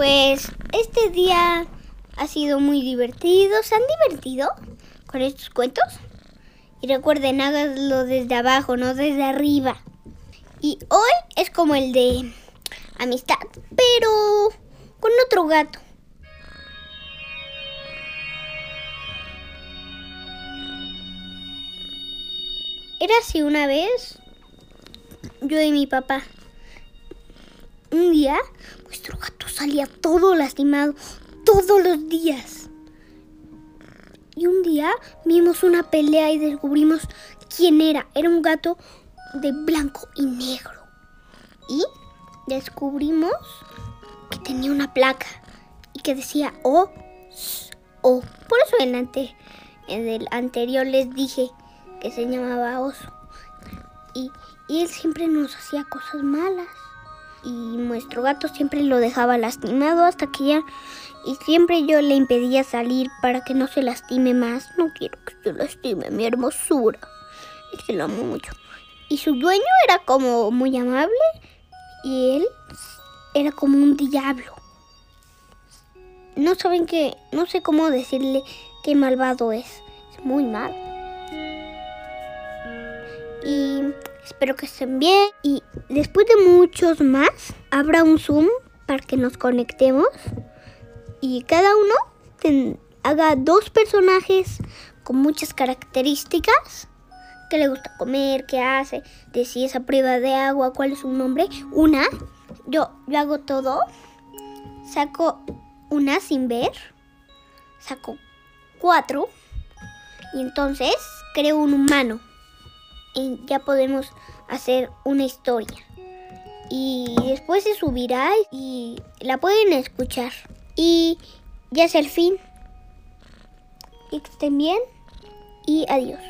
Pues este día ha sido muy divertido. ¿Se han divertido con estos cuentos? Y recuerden, háganlo desde abajo, no desde arriba. Y hoy es como el de amistad, pero con otro gato. Era así una vez, yo y mi papá. Un día, nuestro gato salía todo lastimado, todos los días. Y un día vimos una pelea y descubrimos quién era. Era un gato de blanco y negro. Y descubrimos que tenía una placa y que decía O, O. Por eso en, ante, en el anterior les dije que se llamaba Oso. Y, y él siempre nos hacía cosas malas. Y nuestro gato siempre lo dejaba lastimado hasta que ya... Y siempre yo le impedía salir para que no se lastime más. No quiero que se lastime mi hermosura. Y se lo amo mucho. Y su dueño era como muy amable y él era como un diablo. No saben que, no sé cómo decirle qué malvado es. Es muy mal. Y espero que estén bien. Y después de muchos más, habrá un Zoom para que nos conectemos. Y cada uno haga dos personajes con muchas características. qué le gusta comer, qué hace, de si es a prueba de agua, cuál es su nombre. Una, yo, yo hago todo. Saco una sin ver. Saco cuatro. Y entonces creo un humano. Y ya podemos hacer una historia. Y después se subirá y la pueden escuchar. Y ya es el fin. Que estén bien. Y adiós.